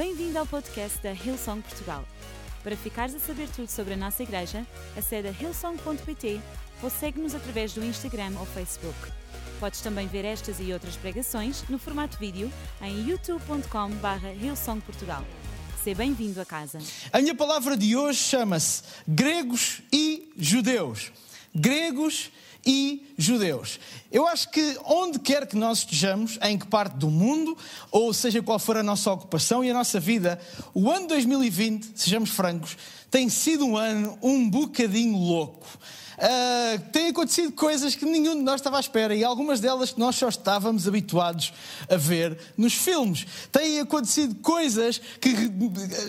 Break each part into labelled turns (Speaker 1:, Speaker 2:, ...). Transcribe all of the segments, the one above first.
Speaker 1: Bem-vindo ao podcast da Hillsong Portugal. Para ficares a saber tudo sobre a nossa igreja, acede a hillsong.pt ou segue-nos através do Instagram ou Facebook. Podes também ver estas e outras pregações no formato vídeo em youtube.com.br hillsongportugal. Seja bem-vindo a casa.
Speaker 2: A minha palavra de hoje chama-se gregos e judeus. Gregos e judeus. Eu acho que onde quer que nós estejamos, em que parte do mundo, ou seja qual for a nossa ocupação e a nossa vida, o ano 2020, sejamos francos, tem sido um ano um bocadinho louco. Uh, têm acontecido coisas que nenhum de nós estava à espera e algumas delas que nós só estávamos habituados a ver nos filmes. Têm acontecido coisas que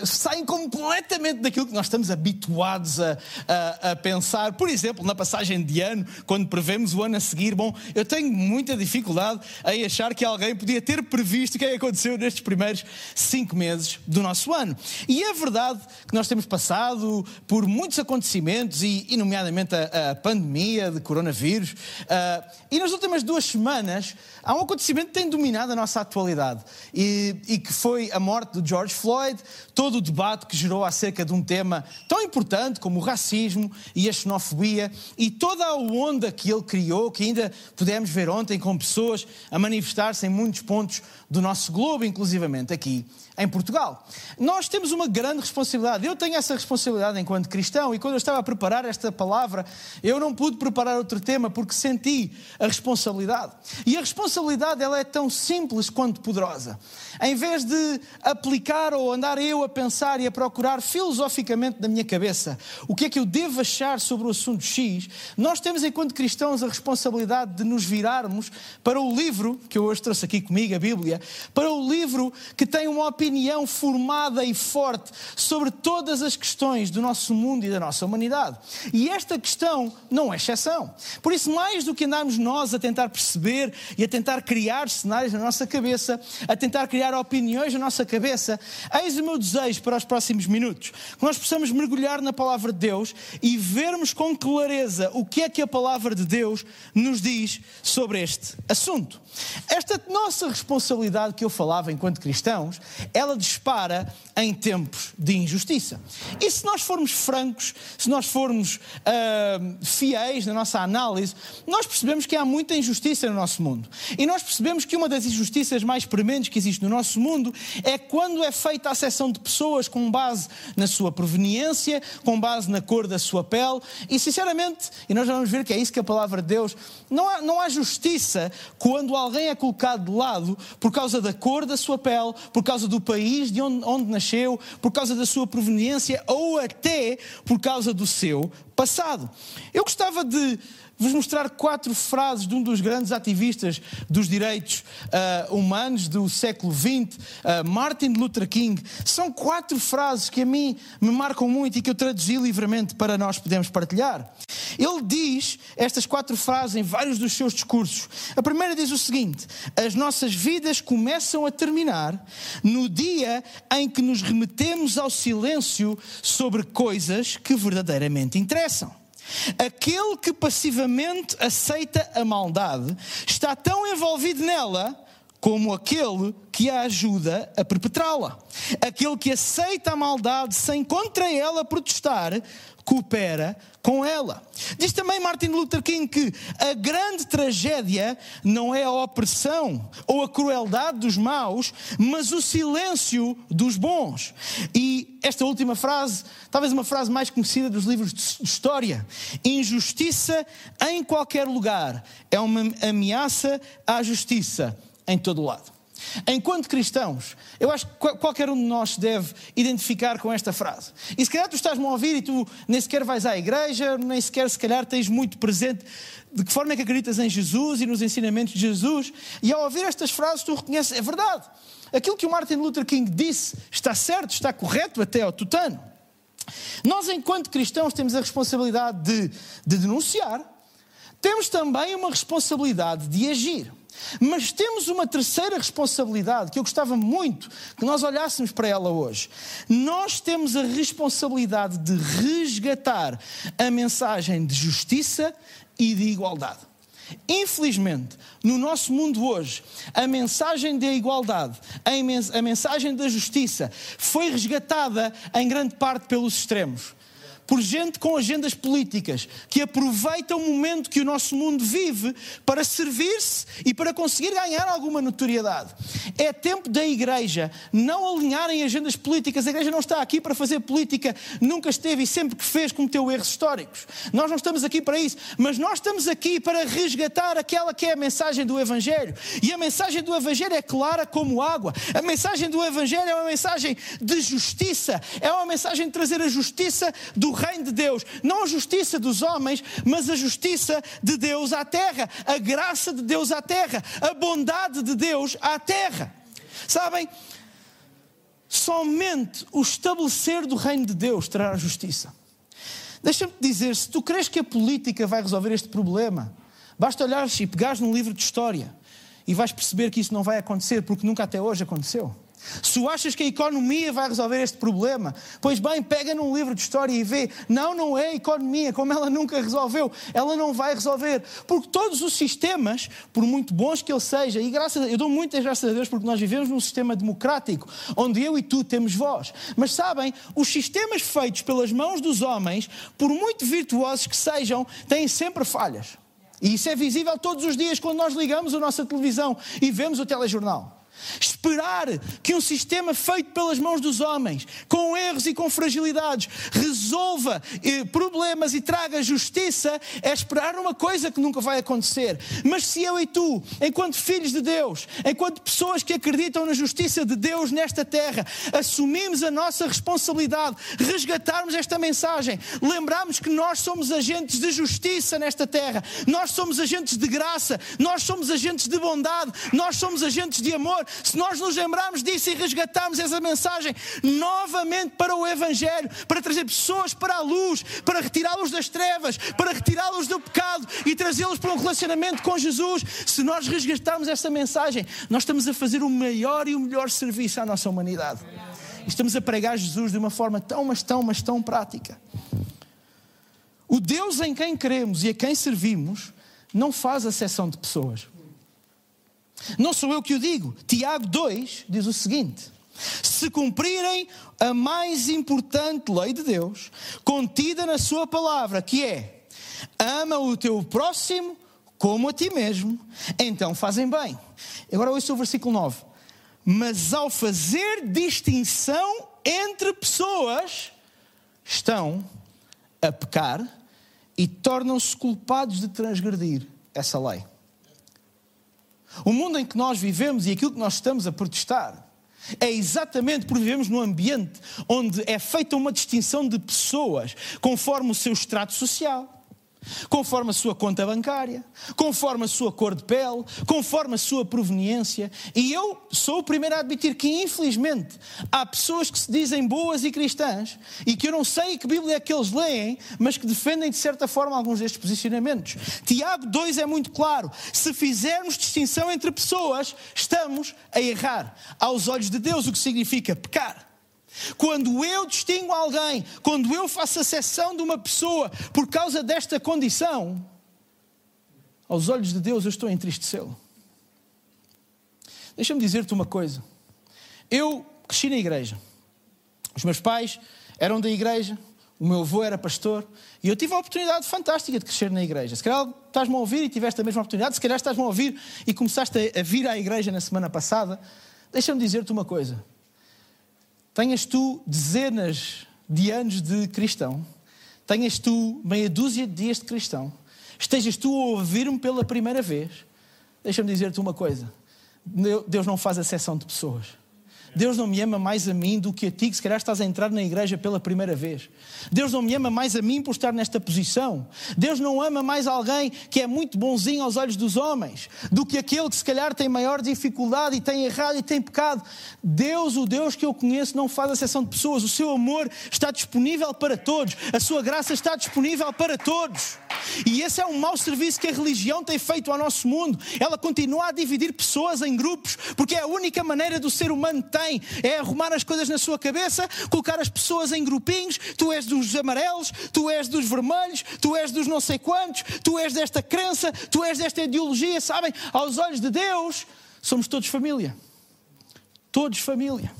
Speaker 2: saem completamente daquilo que nós estamos habituados a, a, a pensar. Por exemplo, na passagem de ano, quando prevemos o ano a seguir, bom, eu tenho muita dificuldade em achar que alguém podia ter previsto o que é aconteceu nestes primeiros cinco meses do nosso ano. E é verdade que nós temos passado por muitos acontecimentos e, e nomeadamente, a, a a pandemia de coronavírus. Uh, e nas últimas duas semanas há um acontecimento que tem dominado a nossa atualidade e, e, que foi a morte de George Floyd, todo o debate que gerou acerca de um tema tão importante como o racismo e a xenofobia e toda a onda que ele criou, que ainda pudemos ver ontem com pessoas a manifestar-se em muitos pontos do nosso globo, inclusivamente aqui em Portugal. Nós temos uma grande responsabilidade. Eu tenho essa responsabilidade enquanto cristão e quando eu estava a preparar esta palavra, eu não pude preparar outro tema porque senti a responsabilidade. E a responsabilidade ela é tão simples quanto poderosa. Em vez de aplicar ou andar eu a pensar e a procurar filosoficamente na minha cabeça o que é que eu devo achar sobre o assunto X, nós temos enquanto cristãos a responsabilidade de nos virarmos para o livro que eu hoje trouxe aqui comigo, a Bíblia, para o livro que tem uma opinião formada e forte sobre todas as questões do nosso mundo e da nossa humanidade. E esta questão não é exceção. Por isso, mais do que andarmos nós a tentar perceber e a tentar criar cenários na nossa cabeça, a tentar criar opiniões na nossa cabeça, eis o meu desejo para os próximos minutos, que nós possamos mergulhar na palavra de Deus e vermos com clareza o que é que a palavra de Deus nos diz sobre este assunto. Esta nossa responsabilidade que eu falava enquanto cristãos, ela dispara em tempos de injustiça. E se nós formos francos, se nós formos uh, fiéis na nossa análise, nós percebemos que há muita injustiça no nosso mundo. E nós percebemos que uma das injustiças mais prementes que existe no nosso mundo é quando é feita a seção de pessoas com base na sua proveniência, com base na cor da sua pele. E sinceramente, e nós vamos ver que é isso que a palavra de Deus, não há, não há justiça quando alguém é colocado de lado por causa da cor da sua pele, por causa do país de onde, onde nasceu, por causa da sua proveniência ou até por causa do seu passado. Eu gostava de vos mostrar quatro frases de um dos grandes ativistas dos direitos uh, humanos do século XX, uh, Martin Luther King. São quatro frases que a mim me marcam muito e que eu traduzi livremente para nós podermos partilhar. Ele diz estas quatro frases em vários dos seus discursos. A primeira diz o seguinte: As nossas vidas começam a terminar no dia em que nos remetemos ao silêncio sobre coisas que verdadeiramente interessam. Aquele que passivamente aceita a maldade está tão envolvido nela como aquele que a ajuda a perpetrá-la. Aquele que aceita a maldade sem contra ela protestar, coopera com ela. Diz também Martin Luther King que a grande tragédia não é a opressão ou a crueldade dos maus, mas o silêncio dos bons. E esta última frase, talvez uma frase mais conhecida dos livros de história: injustiça em qualquer lugar é uma ameaça à justiça em todo o lado. Enquanto cristãos, eu acho que qualquer um de nós deve identificar com esta frase. E se calhar tu estás-me a ouvir e tu nem sequer vais à igreja, nem sequer se calhar tens muito presente de que forma é que acreditas em Jesus e nos ensinamentos de Jesus, e ao ouvir estas frases tu reconheces, é verdade. Aquilo que o Martin Luther King disse está certo, está correto até ao tutano. Nós, enquanto cristãos, temos a responsabilidade de, de denunciar, temos também uma responsabilidade de agir. Mas temos uma terceira responsabilidade que eu gostava muito que nós olhássemos para ela hoje. Nós temos a responsabilidade de resgatar a mensagem de justiça e de igualdade. Infelizmente, no nosso mundo hoje, a mensagem da igualdade, a mensagem da justiça, foi resgatada em grande parte pelos extremos por gente com agendas políticas que aproveita o momento que o nosso mundo vive para servir-se e para conseguir ganhar alguma notoriedade. É tempo da igreja não alinhar em agendas políticas. A igreja não está aqui para fazer política, nunca esteve e sempre que fez cometeu erros históricos. Nós não estamos aqui para isso, mas nós estamos aqui para resgatar aquela que é a mensagem do Evangelho. E a mensagem do Evangelho é clara como água. A mensagem do Evangelho é uma mensagem de justiça, é uma mensagem de trazer a justiça do reino de Deus, não a justiça dos homens, mas a justiça de Deus à terra, a graça de Deus à terra, a bondade de Deus à terra. Sabem? Somente o estabelecer do reino de Deus trará justiça. Deixa-me dizer, se tu crees que a política vai resolver este problema, basta olhares e pegares num livro de história e vais perceber que isso não vai acontecer, porque nunca até hoje aconteceu. Se tu achas que a economia vai resolver este problema, pois bem, pega num livro de história e vê. Não, não é a economia, como ela nunca resolveu, ela não vai resolver. Porque todos os sistemas, por muito bons que ele seja, e graças a, eu dou muitas graças a Deus porque nós vivemos num sistema democrático, onde eu e tu temos voz. Mas sabem, os sistemas feitos pelas mãos dos homens, por muito virtuosos que sejam, têm sempre falhas. E isso é visível todos os dias quando nós ligamos a nossa televisão e vemos o telejornal. Esperar que um sistema feito pelas mãos dos homens, com erros e com fragilidades, resolva eh, problemas e traga justiça, é esperar uma coisa que nunca vai acontecer. Mas se eu e tu, enquanto filhos de Deus, enquanto pessoas que acreditam na justiça de Deus nesta terra, assumimos a nossa responsabilidade, resgatarmos esta mensagem, lembrarmos que nós somos agentes de justiça nesta terra, nós somos agentes de graça, nós somos agentes de bondade, nós somos agentes de amor, se nós nos lembrarmos disso e resgatarmos essa mensagem novamente para o Evangelho, para trazer pessoas para a luz, para retirá-los das trevas, para retirá-los do pecado e trazê-los para um relacionamento com Jesus, se nós resgatarmos essa mensagem, nós estamos a fazer o maior e o melhor serviço à nossa humanidade. Estamos a pregar Jesus de uma forma tão, mas tão, mas tão prática. O Deus em quem queremos e a quem servimos não faz acessão de pessoas. Não sou eu que o digo. Tiago 2 diz o seguinte: Se cumprirem a mais importante lei de Deus, contida na Sua palavra, que é: ama o teu próximo como a ti mesmo, então fazem bem. Agora ouça o versículo 9. Mas ao fazer distinção entre pessoas, estão a pecar e tornam-se culpados de transgredir essa lei. O mundo em que nós vivemos e aquilo que nós estamos a protestar é exatamente porque vivemos num ambiente onde é feita uma distinção de pessoas conforme o seu extrato social conforme a sua conta bancária, conforme a sua cor de pele, conforme a sua proveniência. E eu sou o primeiro a admitir que, infelizmente, há pessoas que se dizem boas e cristãs e que eu não sei que Bíblia é que eles leem, mas que defendem de certa forma alguns destes posicionamentos. Tiago 2 é muito claro: se fizermos distinção entre pessoas, estamos a errar aos olhos de Deus, o que significa pecar. Quando eu distingo alguém, quando eu faço a seção de uma pessoa por causa desta condição, aos olhos de Deus eu estou a entristecê-lo. Deixa-me dizer-te uma coisa. Eu cresci na igreja. Os meus pais eram da igreja, o meu avô era pastor e eu tive a oportunidade fantástica de crescer na igreja. Se calhar estás-me a ouvir e tiveste a mesma oportunidade, se calhar estás-me a ouvir e começaste a vir à igreja na semana passada. Deixa-me dizer-te uma coisa tenhas tu dezenas de anos de cristão, tenhas tu meia dúzia de dias de cristão, estejas tu a ouvir-me pela primeira vez, deixa-me dizer-te uma coisa: Deus não faz exceção de pessoas. Deus não me ama mais a mim do que a ti, que se calhar estás a entrar na igreja pela primeira vez. Deus não me ama mais a mim por estar nesta posição. Deus não ama mais alguém que é muito bonzinho aos olhos dos homens do que aquele que se calhar tem maior dificuldade e tem errado e tem pecado. Deus, o Deus que eu conheço, não faz exceção de pessoas. O seu amor está disponível para todos. A sua graça está disponível para todos. E esse é um mau serviço que a religião tem feito ao nosso mundo. Ela continua a dividir pessoas em grupos, porque é a única maneira do ser humano tem, é arrumar as coisas na sua cabeça, colocar as pessoas em grupinhos. Tu és dos amarelos, tu és dos vermelhos, tu és dos não sei quantos, tu és desta crença, tu és desta ideologia, sabem? Aos olhos de Deus, somos todos família. Todos família.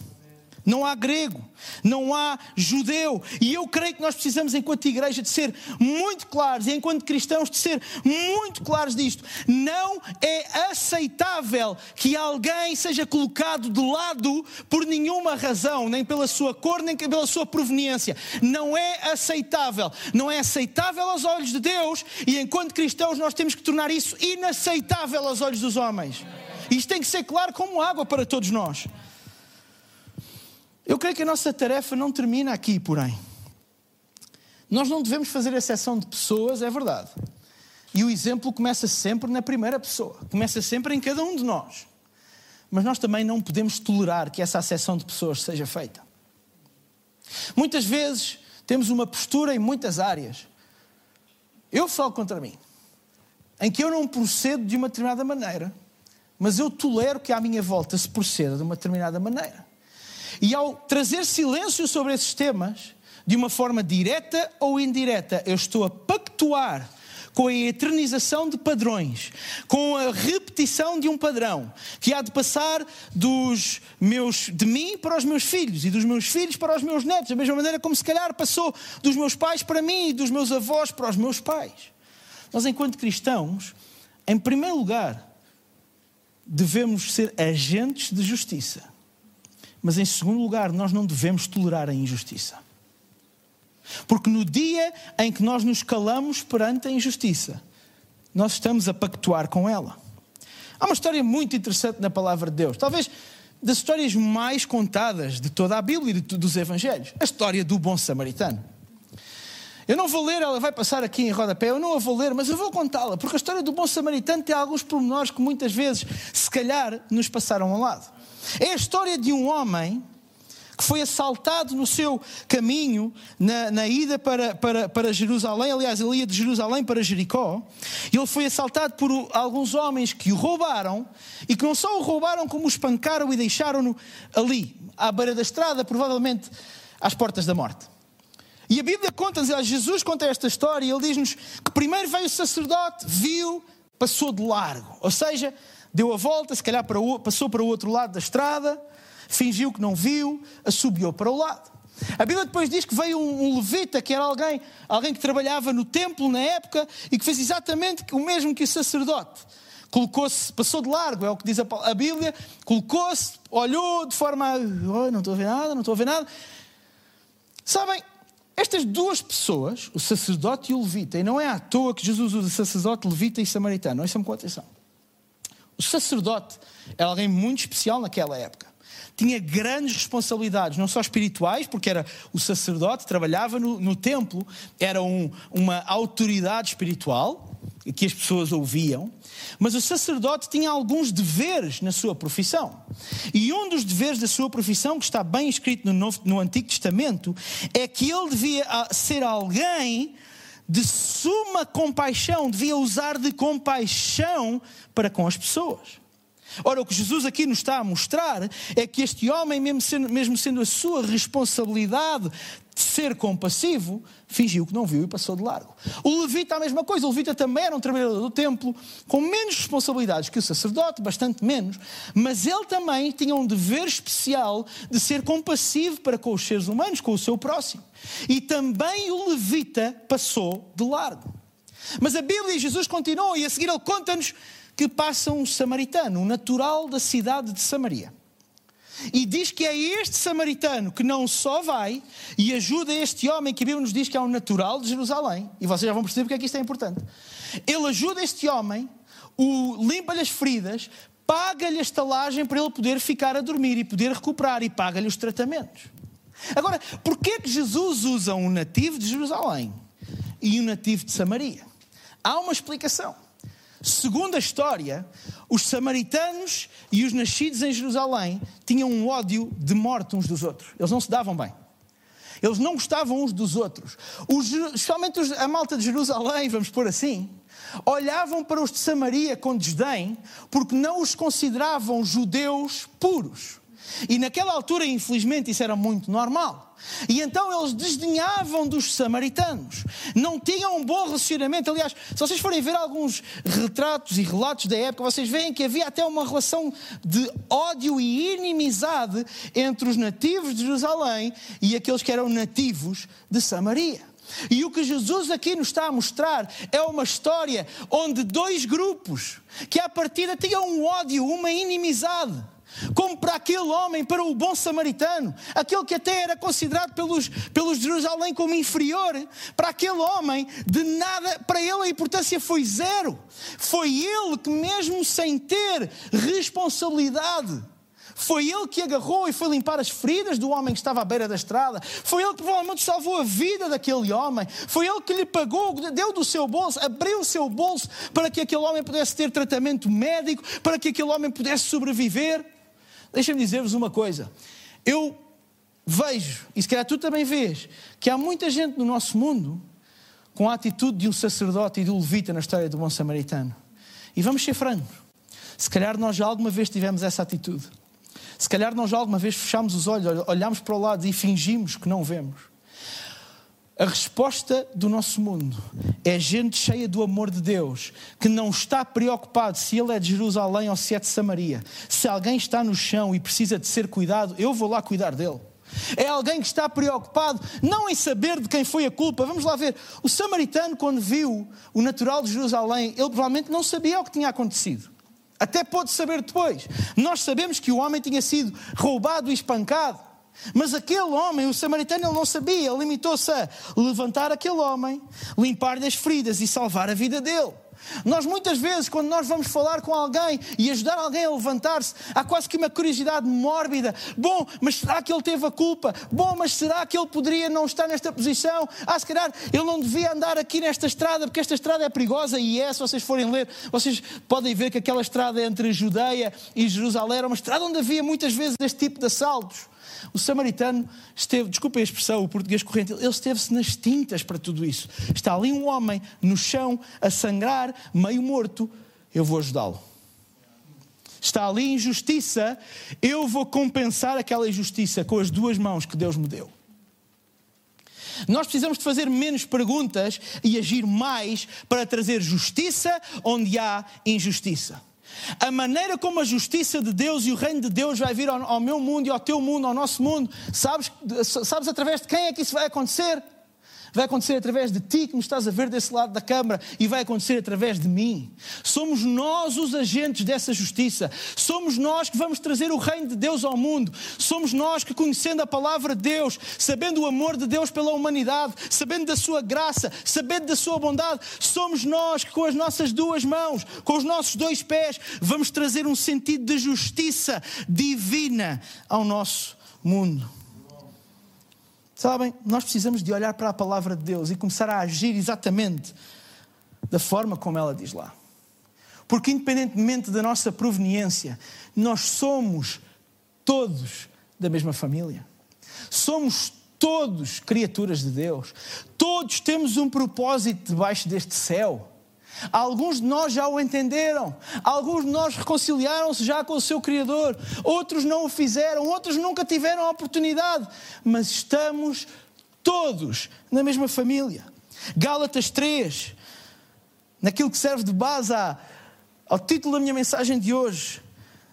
Speaker 2: Não há grego, não há judeu. E eu creio que nós precisamos, enquanto igreja, de ser muito claros, e enquanto cristãos, de ser muito claros disto. Não é aceitável que alguém seja colocado de lado por nenhuma razão, nem pela sua cor, nem pela sua proveniência. Não é aceitável. Não é aceitável aos olhos de Deus, e enquanto cristãos, nós temos que tornar isso inaceitável aos olhos dos homens. Isto tem que ser claro como água para todos nós. Eu creio que a nossa tarefa não termina aqui, porém. Nós não devemos fazer exceção de pessoas, é verdade. E o exemplo começa sempre na primeira pessoa, começa sempre em cada um de nós. Mas nós também não podemos tolerar que essa acessão de pessoas seja feita. Muitas vezes temos uma postura em muitas áreas. Eu falo contra mim, em que eu não procedo de uma determinada maneira, mas eu tolero que à minha volta se proceda de uma determinada maneira. E ao trazer silêncio sobre esses temas, de uma forma direta ou indireta, eu estou a pactuar com a eternização de padrões, com a repetição de um padrão que há de passar dos meus, de mim para os meus filhos e dos meus filhos para os meus netos, da mesma maneira como se calhar passou dos meus pais para mim e dos meus avós para os meus pais. Nós, enquanto cristãos, em primeiro lugar, devemos ser agentes de justiça. Mas, em segundo lugar, nós não devemos tolerar a injustiça. Porque no dia em que nós nos calamos perante a injustiça, nós estamos a pactuar com ela. Há uma história muito interessante na palavra de Deus, talvez das histórias mais contadas de toda a Bíblia e dos Evangelhos a história do bom samaritano. Eu não vou ler, ela vai passar aqui em rodapé, eu não a vou ler, mas eu vou contá-la, porque a história do bom samaritano tem alguns pormenores que muitas vezes, se calhar, nos passaram ao lado. É a história de um homem que foi assaltado no seu caminho, na, na ida para, para, para Jerusalém, aliás, ele ia de Jerusalém para Jericó, e ele foi assaltado por alguns homens que o roubaram, e que não só o roubaram, como o espancaram e deixaram-no ali, à beira da estrada, provavelmente às portas da morte. E a Bíblia conta-nos, Jesus conta esta história, e ele diz-nos que primeiro veio o sacerdote, viu, passou de largo, ou seja, deu a volta, se calhar para o, passou para o outro lado da estrada, fingiu que não viu, assobiou para o lado. A Bíblia depois diz que veio um, um, levita, que era alguém, alguém que trabalhava no templo na época e que fez exatamente o mesmo que o sacerdote. Colocou-se, passou de largo, é o que diz a, Bíblia, colocou-se, olhou de forma. Oh, não estou a ver nada, não estou a ver nada. Sabem, estas duas pessoas, o sacerdote e o levita, e não é à toa que Jesus usa sacerdote, levita e samaritano, ouçam com atenção. O sacerdote era alguém muito especial naquela época. Tinha grandes responsabilidades, não só espirituais, porque era o sacerdote, trabalhava no, no templo, era um, uma autoridade espiritual que as pessoas ouviam, mas o sacerdote tinha alguns deveres na sua profissão. E um dos deveres da sua profissão, que está bem escrito no, Novo, no Antigo Testamento, é que ele devia ah, ser alguém de suma compaixão, devia usar de compaixão para com as pessoas. Ora, o que Jesus aqui nos está a mostrar é que este homem, mesmo sendo, mesmo sendo a sua responsabilidade de ser compassivo, fingiu que não viu e passou de largo. O levita, a mesma coisa. O levita também era um trabalhador do templo, com menos responsabilidades que o sacerdote, bastante menos, mas ele também tinha um dever especial de ser compassivo para com os seres humanos, com o seu próximo. E também o levita passou de largo. Mas a Bíblia e Jesus continuam, e a seguir ele conta-nos que passa um samaritano, um natural da cidade de Samaria. E diz que é este samaritano que não só vai e ajuda este homem que a Bíblia nos diz que é um natural de Jerusalém, e vocês já vão perceber porque é que isto é importante. Ele ajuda este homem, limpa-lhe as feridas, paga-lhe a estalagem para ele poder ficar a dormir e poder recuperar, e paga-lhe os tratamentos. Agora, porquê que Jesus usa um nativo de Jerusalém e um nativo de Samaria? Há uma explicação. Segundo a história, os samaritanos e os nascidos em Jerusalém tinham um ódio de morte uns dos outros. Eles não se davam bem. Eles não gostavam uns dos outros. Os, especialmente a malta de Jerusalém, vamos pôr assim, olhavam para os de Samaria com desdém, porque não os consideravam judeus puros. E naquela altura, infelizmente, isso era muito normal. E então eles desdenhavam dos samaritanos, não tinham um bom relacionamento. Aliás, se vocês forem ver alguns retratos e relatos da época, vocês veem que havia até uma relação de ódio e inimizade entre os nativos de Jerusalém e aqueles que eram nativos de Samaria. E o que Jesus aqui nos está a mostrar é uma história onde dois grupos que à partida tinham um ódio, uma inimizade, como para aquele homem, para o bom samaritano, aquele que até era considerado pelos, pelos de Jerusalém como inferior, para aquele homem, de nada, para ele a importância foi zero. Foi ele que, mesmo sem ter responsabilidade, foi ele que agarrou e foi limpar as feridas do homem que estava à beira da estrada. Foi ele que provavelmente salvou a vida daquele homem. Foi ele que lhe pagou, deu do seu bolso, abriu o seu bolso para que aquele homem pudesse ter tratamento médico, para que aquele homem pudesse sobreviver. Deixa-me dizer-vos uma coisa. Eu vejo, e se calhar tu também vês, que há muita gente no nosso mundo com a atitude de um sacerdote e de um levita na história do bom samaritano. E vamos ser francos. Se calhar nós já alguma vez tivemos essa atitude. Se calhar nós já alguma vez fechamos os olhos, olhamos para o lado e fingimos que não vemos. A resposta do nosso mundo é gente cheia do amor de Deus, que não está preocupado se ele é de Jerusalém ou se é de Samaria. Se alguém está no chão e precisa de ser cuidado, eu vou lá cuidar dele. É alguém que está preocupado não em saber de quem foi a culpa. Vamos lá ver. O samaritano, quando viu o natural de Jerusalém, ele provavelmente não sabia o que tinha acontecido. Até pôde saber depois. Nós sabemos que o homem tinha sido roubado e espancado. Mas aquele homem, o samaritano, ele não sabia, ele limitou-se a levantar aquele homem, limpar-lhe as feridas e salvar a vida dele. Nós muitas vezes, quando nós vamos falar com alguém e ajudar alguém a levantar-se, há quase que uma curiosidade mórbida. Bom, mas será que ele teve a culpa? Bom, mas será que ele poderia não estar nesta posição? Ah, se calhar ele não devia andar aqui nesta estrada, porque esta estrada é perigosa e é, se vocês forem ler, vocês podem ver que aquela estrada entre Judeia e Jerusalém era uma estrada onde havia muitas vezes este tipo de assaltos. O samaritano esteve, desculpa a expressão, o português corrente, ele esteve-se nas tintas para tudo isso. Está ali um homem no chão, a sangrar, meio morto, eu vou ajudá-lo. Está ali injustiça, eu vou compensar aquela injustiça com as duas mãos que Deus me deu. Nós precisamos de fazer menos perguntas e agir mais para trazer justiça onde há injustiça. A maneira como a justiça de Deus e o reino de Deus vai vir ao, ao meu mundo e ao teu mundo, ao nosso mundo, sabes, sabes através de quem é que isso vai acontecer? Vai acontecer através de ti que me estás a ver desse lado da câmara e vai acontecer através de mim. Somos nós os agentes dessa justiça. Somos nós que vamos trazer o reino de Deus ao mundo. Somos nós que, conhecendo a palavra de Deus, sabendo o amor de Deus pela humanidade, sabendo da sua graça, sabendo da sua bondade, somos nós que, com as nossas duas mãos, com os nossos dois pés, vamos trazer um sentido de justiça divina ao nosso mundo. Sabem, nós precisamos de olhar para a palavra de Deus e começar a agir exatamente da forma como ela diz lá. Porque, independentemente da nossa proveniência, nós somos todos da mesma família. Somos todos criaturas de Deus. Todos temos um propósito debaixo deste céu. Alguns de nós já o entenderam, alguns de nós reconciliaram-se já com o seu Criador, outros não o fizeram, outros nunca tiveram a oportunidade, mas estamos todos na mesma família. Gálatas 3, naquilo que serve de base ao título da minha mensagem de hoje,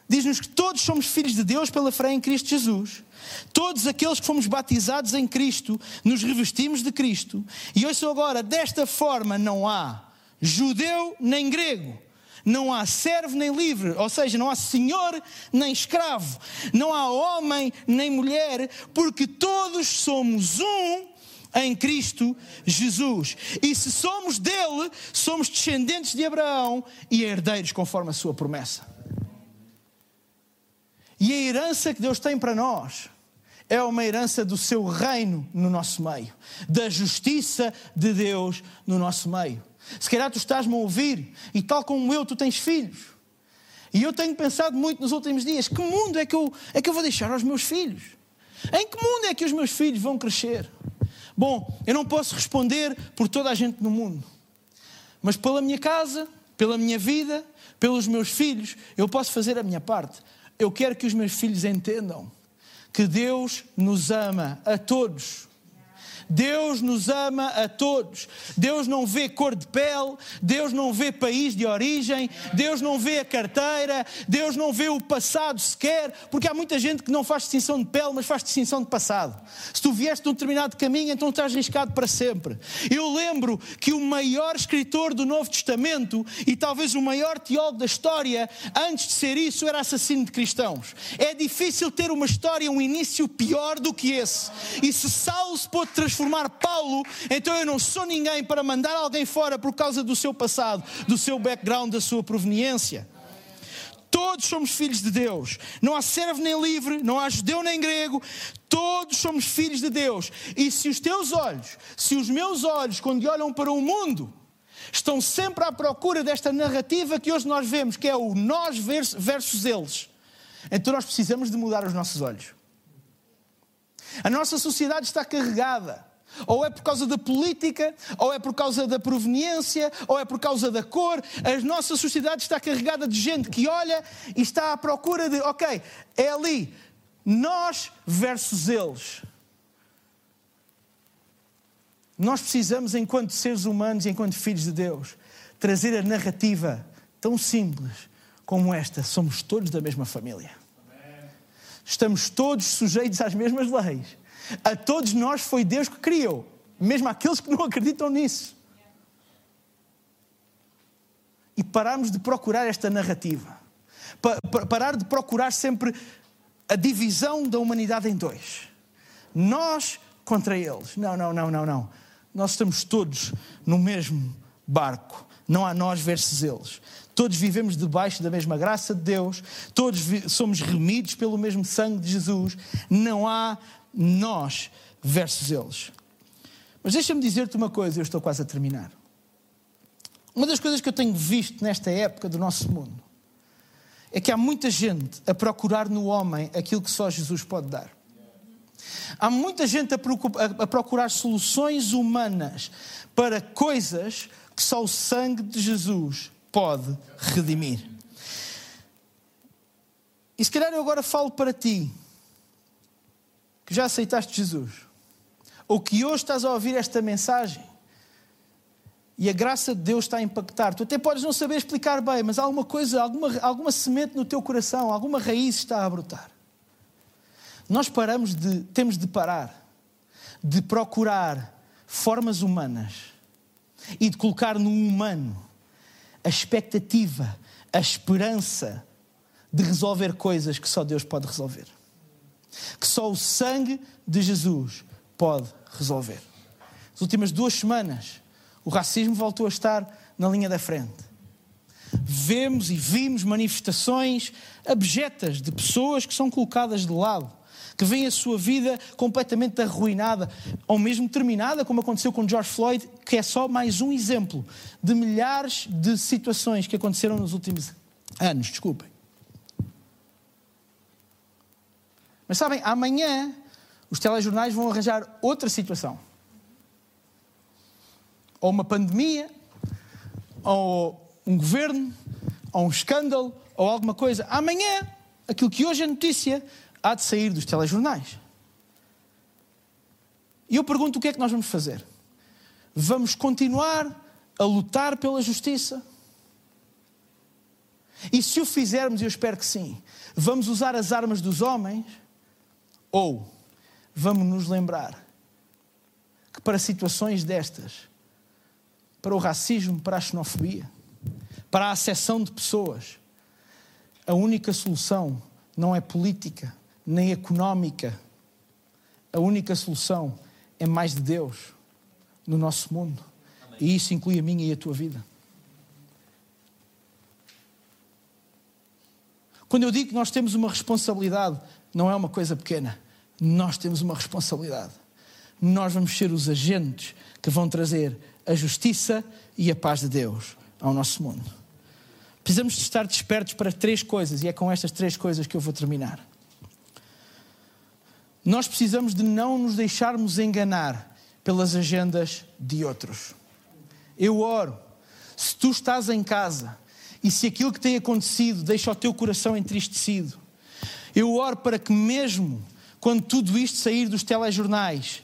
Speaker 2: diz-nos que todos somos filhos de Deus pela fé em Cristo Jesus. Todos aqueles que fomos batizados em Cristo, nos revestimos de Cristo. E ouçam agora, desta forma não há judeu nem grego. Não há servo nem livre, ou seja, não há senhor nem escravo, não há homem nem mulher, porque todos somos um em Cristo Jesus. E se somos dele, somos descendentes de Abraão e herdeiros conforme a sua promessa. E a herança que Deus tem para nós é uma herança do seu reino no nosso meio, da justiça de Deus no nosso meio. Se calhar tu estás-me a ouvir e, tal como eu, tu tens filhos. E eu tenho pensado muito nos últimos dias: que mundo é que eu, é que eu vou deixar aos meus filhos? Em que mundo é que os meus filhos vão crescer? Bom, eu não posso responder por toda a gente no mundo, mas pela minha casa, pela minha vida, pelos meus filhos, eu posso fazer a minha parte. Eu quero que os meus filhos entendam que Deus nos ama a todos Deus nos ama a todos. Deus não vê cor de pele, Deus não vê país de origem, Deus não vê a carteira, Deus não vê o passado sequer, porque há muita gente que não faz distinção de pele, mas faz distinção de passado. Se tu vieste de um determinado caminho, então estás arriscado para sempre. Eu lembro que o maior escritor do Novo Testamento e talvez o maior teólogo da história, antes de ser isso, era assassino de cristãos. É difícil ter uma história, um início pior do que esse. E se Saulo se pôde transformar transformar Paulo, então eu não sou ninguém para mandar alguém fora por causa do seu passado, do seu background, da sua proveniência. Todos somos filhos de Deus. Não há servo nem livre, não há judeu nem grego. Todos somos filhos de Deus. E se os teus olhos, se os meus olhos, quando olham para o mundo, estão sempre à procura desta narrativa que hoje nós vemos, que é o nós versus eles, então nós precisamos de mudar os nossos olhos. A nossa sociedade está carregada ou é por causa da política, ou é por causa da proveniência, ou é por causa da cor. A nossa sociedade está carregada de gente que olha e está à procura de, ok, é ali, nós versus eles. Nós precisamos, enquanto seres humanos e enquanto filhos de Deus, trazer a narrativa tão simples como esta: somos todos da mesma família. Estamos todos sujeitos às mesmas leis. A todos nós foi Deus que criou, mesmo aqueles que não acreditam nisso. E pararmos de procurar esta narrativa. parar de procurar sempre a divisão da humanidade em dois. Nós contra eles. Não, não, não, não, não. Nós estamos todos no mesmo barco. Não há nós versus eles. Todos vivemos debaixo da mesma graça de Deus, todos somos remidos pelo mesmo sangue de Jesus. Não há nós versus eles. Mas deixa-me dizer-te uma coisa, eu estou quase a terminar. Uma das coisas que eu tenho visto nesta época do nosso mundo é que há muita gente a procurar no homem aquilo que só Jesus pode dar. Há muita gente a procurar soluções humanas para coisas que só o sangue de Jesus pode redimir. E se calhar eu agora falo para ti, que já aceitaste Jesus, ou que hoje estás a ouvir esta mensagem e a graça de Deus está a impactar. Tu até podes não saber explicar bem, mas alguma coisa, alguma, alguma semente no teu coração, alguma raiz está a brotar. Nós paramos de, temos de parar de procurar formas humanas e de colocar no humano a expectativa, a esperança de resolver coisas que só Deus pode resolver que só o sangue de Jesus pode resolver. Nas últimas duas semanas, o racismo voltou a estar na linha da frente. Vemos e vimos manifestações abjetas de pessoas que são colocadas de lado, que veem a sua vida completamente arruinada, ou mesmo terminada, como aconteceu com George Floyd, que é só mais um exemplo de milhares de situações que aconteceram nos últimos anos. Desculpem. Mas sabem, amanhã os telejornais vão arranjar outra situação. Ou uma pandemia, ou um governo, ou um escândalo, ou alguma coisa. Amanhã, aquilo que hoje é notícia, há de sair dos telejornais. E eu pergunto o que é que nós vamos fazer? Vamos continuar a lutar pela justiça? E se o fizermos, eu espero que sim, vamos usar as armas dos homens ou vamos nos lembrar que para situações destas, para o racismo, para a xenofobia, para a acessão de pessoas, a única solução não é política, nem económica. A única solução é mais de Deus no nosso mundo. Amém. E isso inclui a minha e a tua vida. Quando eu digo que nós temos uma responsabilidade não é uma coisa pequena. Nós temos uma responsabilidade. Nós vamos ser os agentes que vão trazer a justiça e a paz de Deus ao nosso mundo. Precisamos de estar despertos para três coisas, e é com estas três coisas que eu vou terminar. nós precisamos de não nos deixarmos enganar pelas agendas de outros. Eu oro, se tu estás em casa e se aquilo que tem acontecido deixa o teu coração entristecido, eu oro para que mesmo quando tudo isto sair dos telejornais,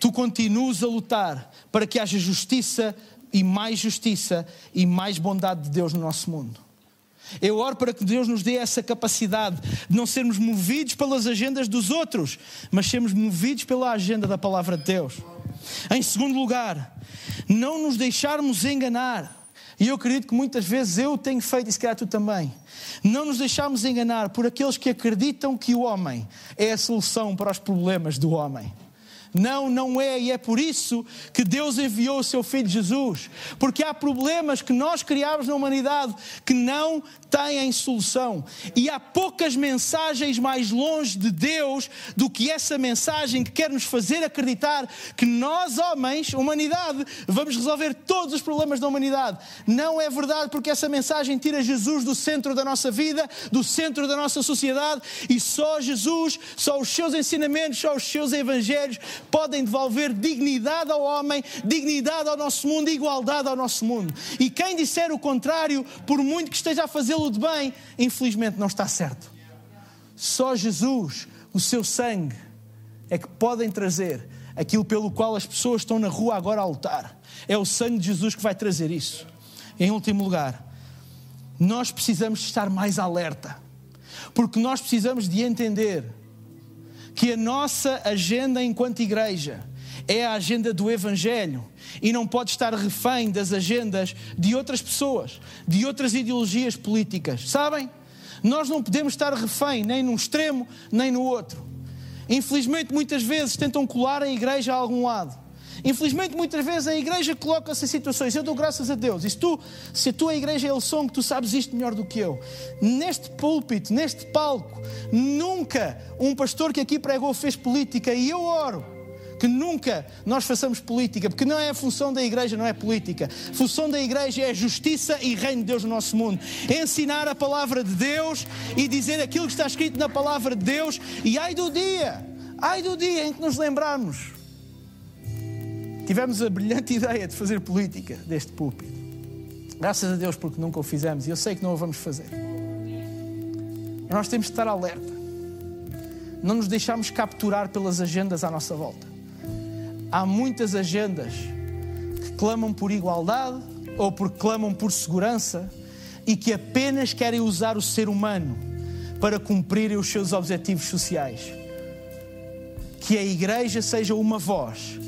Speaker 2: tu continues a lutar para que haja justiça e mais justiça e mais bondade de Deus no nosso mundo. Eu oro para que Deus nos dê essa capacidade de não sermos movidos pelas agendas dos outros, mas sermos movidos pela agenda da palavra de Deus. Em segundo lugar, não nos deixarmos enganar. E eu acredito que muitas vezes eu tenho feito, e se calhar tu também. Não nos deixarmos enganar por aqueles que acreditam que o homem é a solução para os problemas do homem. Não, não é, e é por isso que Deus enviou o seu Filho Jesus. Porque há problemas que nós criámos na humanidade que não têm solução. E há poucas mensagens mais longe de Deus do que essa mensagem que quer nos fazer acreditar que nós, homens, humanidade, vamos resolver todos os problemas da humanidade. Não é verdade, porque essa mensagem tira Jesus do centro da nossa vida, do centro da nossa sociedade, e só Jesus, só os seus ensinamentos, só os seus evangelhos podem devolver dignidade ao homem, dignidade ao nosso mundo, igualdade ao nosso mundo. E quem disser o contrário, por muito que esteja a fazê-lo de bem, infelizmente não está certo. Só Jesus, o seu sangue, é que podem trazer aquilo pelo qual as pessoas estão na rua agora a lutar. É o sangue de Jesus que vai trazer isso. Em último lugar, nós precisamos estar mais alerta, porque nós precisamos de entender que a nossa agenda enquanto igreja é a agenda do Evangelho e não pode estar refém das agendas de outras pessoas, de outras ideologias políticas. Sabem? Nós não podemos estar refém nem num extremo nem no outro. Infelizmente, muitas vezes tentam colar a igreja a algum lado. Infelizmente, muitas vezes a igreja coloca-se em situações. Eu dou graças a Deus. E se, tu, se a tua igreja é o som, tu sabes isto melhor do que eu. Neste púlpito, neste palco, nunca um pastor que aqui pregou fez política. E eu oro que nunca nós façamos política, porque não é a função da igreja, não é política. A função da igreja é justiça e reino de Deus no nosso mundo. É ensinar a palavra de Deus e dizer aquilo que está escrito na palavra de Deus. E ai do dia, ai do dia em que nos lembrarmos tivemos a brilhante ideia de fazer política deste púlpito. Graças a Deus porque nunca o fizemos e eu sei que não o vamos fazer. Nós temos de estar alerta. Não nos deixamos capturar pelas agendas à nossa volta. Há muitas agendas que clamam por igualdade ou porque clamam por segurança e que apenas querem usar o ser humano para cumprirem os seus objetivos sociais. Que a igreja seja uma voz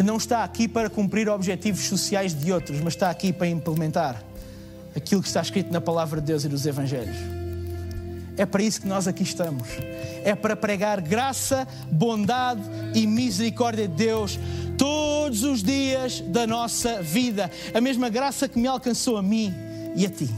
Speaker 2: que não está aqui para cumprir objetivos sociais de outros, mas está aqui para implementar aquilo que está escrito na palavra de Deus e nos Evangelhos. É para isso que nós aqui estamos. É para pregar graça, bondade e misericórdia de Deus todos os dias da nossa vida. A mesma graça que me alcançou a mim e a ti.